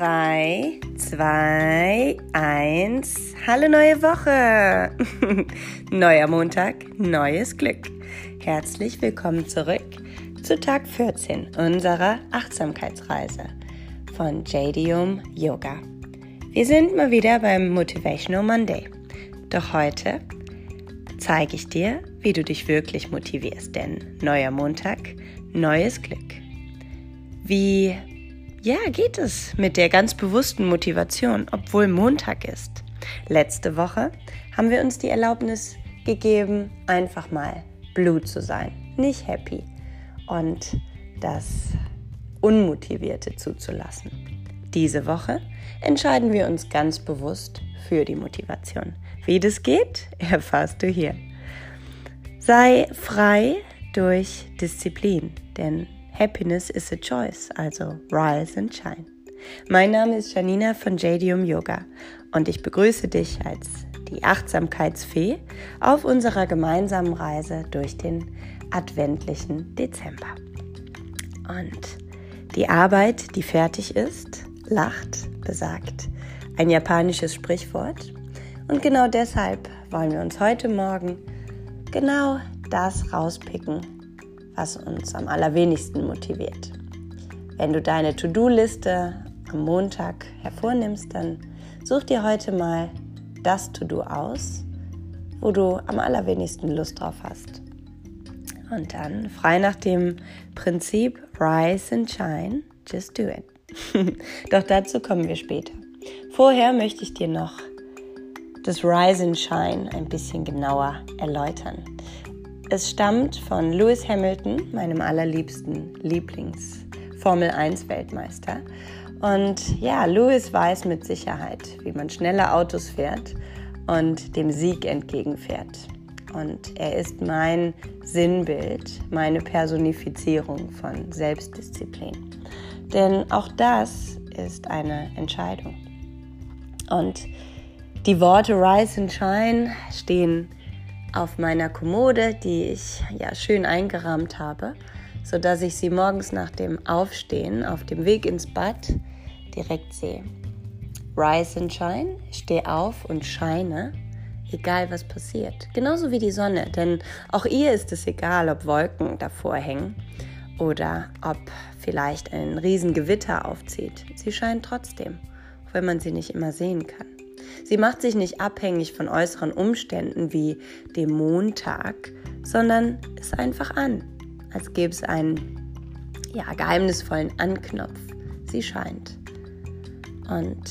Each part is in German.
3, 2, 1. Hallo neue Woche. Neuer Montag, neues Glück. Herzlich willkommen zurück zu Tag 14 unserer Achtsamkeitsreise von JDUM Yoga. Wir sind mal wieder beim Motivational Monday. Doch heute zeige ich dir, wie du dich wirklich motivierst, denn neuer Montag, neues Glück. Wie ja, geht es mit der ganz bewussten Motivation, obwohl Montag ist. Letzte Woche haben wir uns die Erlaubnis gegeben, einfach mal blue zu sein, nicht happy und das Unmotivierte zuzulassen. Diese Woche entscheiden wir uns ganz bewusst für die Motivation. Wie das geht, erfährst du hier. Sei frei durch Disziplin, denn Happiness is a choice, also rise and shine. Mein Name ist Janina von JDUM Yoga und ich begrüße dich als die Achtsamkeitsfee auf unserer gemeinsamen Reise durch den adventlichen Dezember. Und die Arbeit, die fertig ist, lacht, besagt ein japanisches Sprichwort. Und genau deshalb wollen wir uns heute Morgen genau das rauspicken, was uns am allerwenigsten motiviert. Wenn du deine To-Do-Liste am Montag hervornimmst, dann such dir heute mal das To-Do aus, wo du am allerwenigsten Lust drauf hast. Und dann frei nach dem Prinzip Rise and Shine, just do it. Doch dazu kommen wir später. Vorher möchte ich dir noch das Rise and Shine ein bisschen genauer erläutern. Es stammt von Lewis Hamilton, meinem allerliebsten Lieblings-Formel 1-Weltmeister. Und ja, Lewis weiß mit Sicherheit, wie man schnelle Autos fährt und dem Sieg entgegenfährt. Und er ist mein Sinnbild, meine Personifizierung von Selbstdisziplin. Denn auch das ist eine Entscheidung. Und die Worte Rise and Shine stehen auf meiner Kommode, die ich ja schön eingerahmt habe, so dass ich sie morgens nach dem Aufstehen auf dem Weg ins Bad direkt sehe. Rise and shine, steh auf und scheine, egal was passiert. Genauso wie die Sonne, denn auch ihr ist es egal, ob Wolken davor hängen oder ob vielleicht ein Riesengewitter aufzieht. Sie scheint trotzdem, auch wenn man sie nicht immer sehen kann. Sie macht sich nicht abhängig von äußeren Umständen wie dem Montag, sondern ist einfach an, als gäbe es einen ja, geheimnisvollen Anknopf. Sie scheint. Und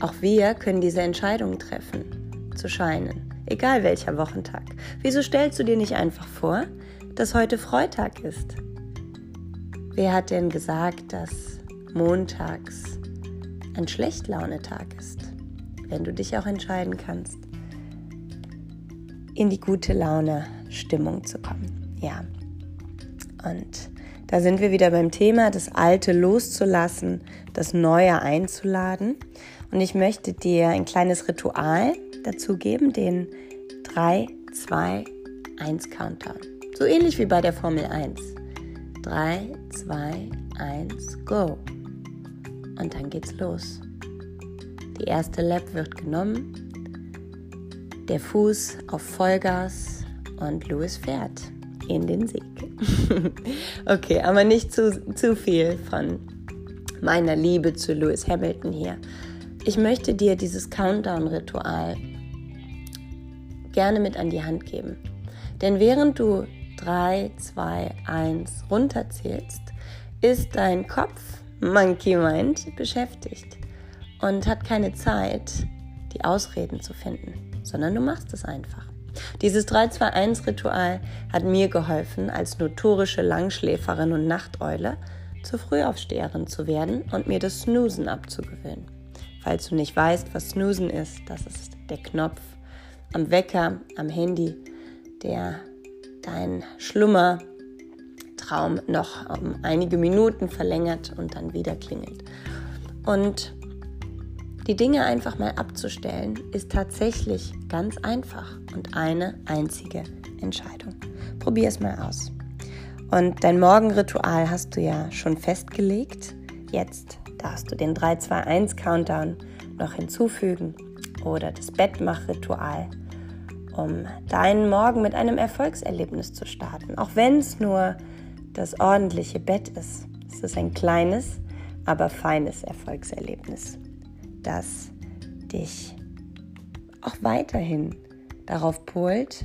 auch wir können diese Entscheidung treffen, zu scheinen, egal welcher Wochentag. Wieso stellst du dir nicht einfach vor, dass heute Freitag ist? Wer hat denn gesagt, dass montags ein Schlechtlaunetag ist? Wenn du dich auch entscheiden kannst, in die gute Laune Stimmung zu kommen. Ja. Und da sind wir wieder beim Thema, das Alte loszulassen, das Neue einzuladen. Und ich möchte dir ein kleines Ritual dazu geben, den 3, 2, 1 Countdown. So ähnlich wie bei der Formel 1. 3, 2, 1, go. Und dann geht's los. Die erste Lap wird genommen, der Fuß auf Vollgas und Louis fährt in den Sieg. okay, aber nicht zu, zu viel von meiner Liebe zu Lewis Hamilton hier. Ich möchte dir dieses Countdown-Ritual gerne mit an die Hand geben. Denn während du 3, 2, 1 runterzählst, ist dein Kopf, Monkey Mind, beschäftigt und hat keine Zeit, die Ausreden zu finden, sondern du machst es einfach. Dieses 3-2-1-Ritual hat mir geholfen, als notorische Langschläferin und Nachteule zur Frühaufsteherin zu werden und mir das Snoosen abzugewöhnen. Falls du nicht weißt, was Snoosen ist, das ist der Knopf am Wecker, am Handy, der dein Schlummertraum noch um einige Minuten verlängert und dann wieder klingelt. Und die Dinge einfach mal abzustellen, ist tatsächlich ganz einfach und eine einzige Entscheidung. Probier es mal aus. Und dein Morgenritual hast du ja schon festgelegt. Jetzt darfst du den 3-2-1-Countdown noch hinzufügen oder das Bettmachritual, um deinen Morgen mit einem Erfolgserlebnis zu starten. Auch wenn es nur das ordentliche Bett ist. Es ist ein kleines, aber feines Erfolgserlebnis, das dich auch weiterhin darauf polt,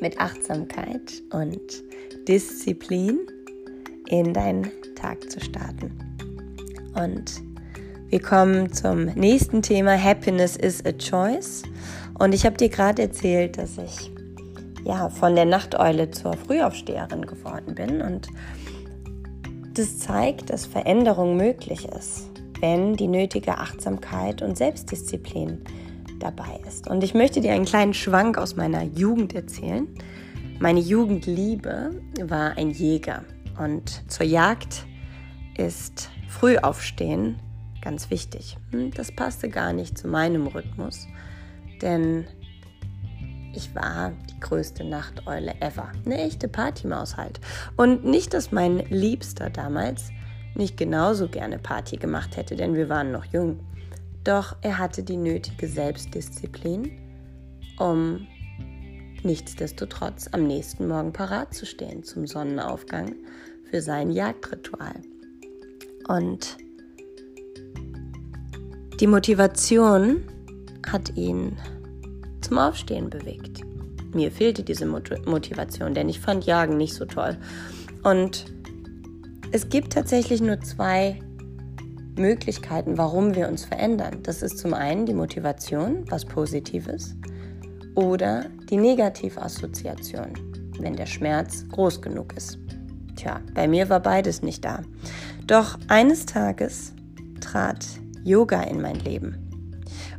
mit Achtsamkeit und Disziplin in deinen Tag zu starten. Und wir kommen zum nächsten Thema. Happiness is a choice. Und ich habe dir gerade erzählt, dass ich ja von der Nachteule zur Frühaufsteherin geworden bin. Und das zeigt, dass Veränderung möglich ist, wenn die nötige Achtsamkeit und Selbstdisziplin dabei ist. Und ich möchte dir einen kleinen Schwank aus meiner Jugend erzählen. Meine Jugendliebe war ein Jäger und zur Jagd ist Frühaufstehen ganz wichtig. Hm, das passte gar nicht zu meinem Rhythmus, denn ich war die größte Nachteule ever. Eine echte Partymaus halt. Und nicht, dass mein Liebster damals nicht genauso gerne Party gemacht hätte, denn wir waren noch jung. Doch er hatte die nötige Selbstdisziplin, um nichtsdestotrotz am nächsten Morgen parat zu stehen zum Sonnenaufgang für sein Jagdritual. Und die Motivation hat ihn zum Aufstehen bewegt. Mir fehlte diese Motivation, denn ich fand Jagen nicht so toll. Und es gibt tatsächlich nur zwei Möglichkeiten, warum wir uns verändern. Das ist zum einen die Motivation, was Positives, oder die Negativassoziation, wenn der Schmerz groß genug ist. Tja, bei mir war beides nicht da. Doch eines Tages trat Yoga in mein Leben.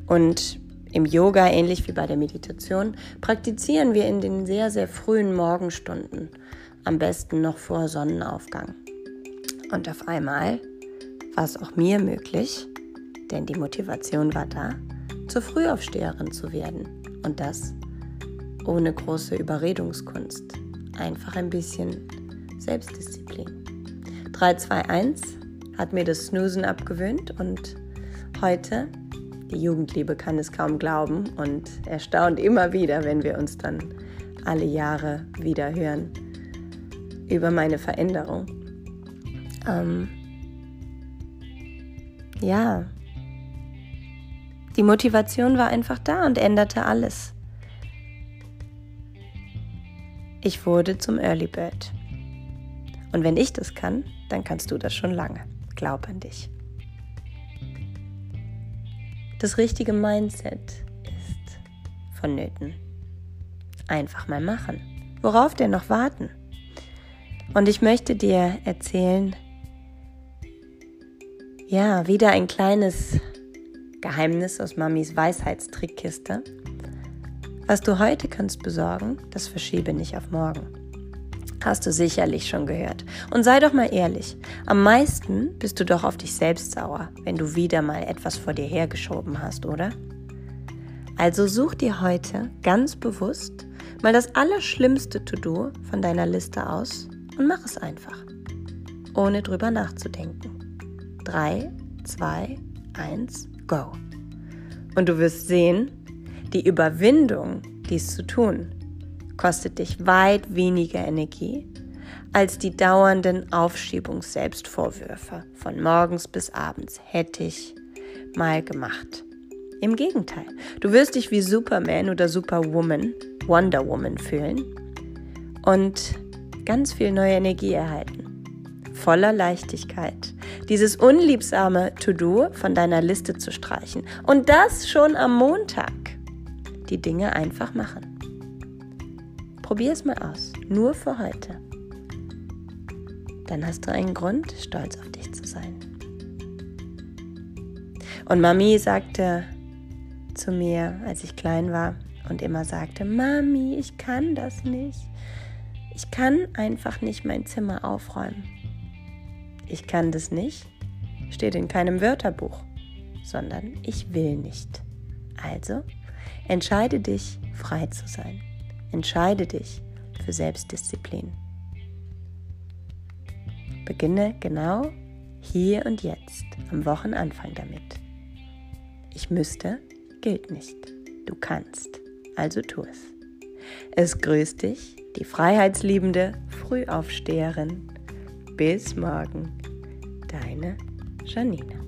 Und im Yoga, ähnlich wie bei der Meditation, praktizieren wir in den sehr, sehr frühen Morgenstunden, am besten noch vor Sonnenaufgang. Und auf einmal war es auch mir möglich, denn die Motivation war da, zur Frühaufsteherin zu werden. Und das ohne große Überredungskunst. Einfach ein bisschen Selbstdisziplin. 321 hat mir das Snoosen abgewöhnt und heute, die Jugendliebe kann es kaum glauben und erstaunt immer wieder, wenn wir uns dann alle Jahre wieder hören über meine Veränderung. Ähm, ja, die Motivation war einfach da und änderte alles. Ich wurde zum Early Bird. Und wenn ich das kann, dann kannst du das schon lange. Glaub an dich. Das richtige Mindset ist vonnöten. Einfach mal machen. Worauf denn noch warten? Und ich möchte dir erzählen, ja, wieder ein kleines Geheimnis aus Mamis Weisheitstrickkiste. Was du heute kannst besorgen, das verschiebe nicht auf morgen. Hast du sicherlich schon gehört. Und sei doch mal ehrlich, am meisten bist du doch auf dich selbst sauer, wenn du wieder mal etwas vor dir hergeschoben hast, oder? Also such dir heute ganz bewusst mal das allerschlimmste To-Do von deiner Liste aus und mach es einfach, ohne drüber nachzudenken. 3, 2, 1, go. Und du wirst sehen, die Überwindung, dies zu tun, kostet dich weit weniger Energie als die dauernden Aufschiebungs-Selbstvorwürfe von morgens bis abends hätte ich mal gemacht. Im Gegenteil, du wirst dich wie Superman oder Superwoman, Wonder Woman fühlen und ganz viel neue Energie erhalten voller Leichtigkeit, dieses unliebsame To-Do von deiner Liste zu streichen. Und das schon am Montag. Die Dinge einfach machen. Probier es mal aus, nur für heute. Dann hast du einen Grund, stolz auf dich zu sein. Und Mami sagte zu mir, als ich klein war und immer sagte, Mami, ich kann das nicht. Ich kann einfach nicht mein Zimmer aufräumen ich kann das nicht, steht in keinem Wörterbuch, sondern ich will nicht. Also entscheide dich, frei zu sein. Entscheide dich für Selbstdisziplin. Beginne genau hier und jetzt, am Wochenanfang damit. Ich müsste, gilt nicht. Du kannst, also tu es. Es grüßt dich, die freiheitsliebende Frühaufsteherin. Bis morgen, deine Janine.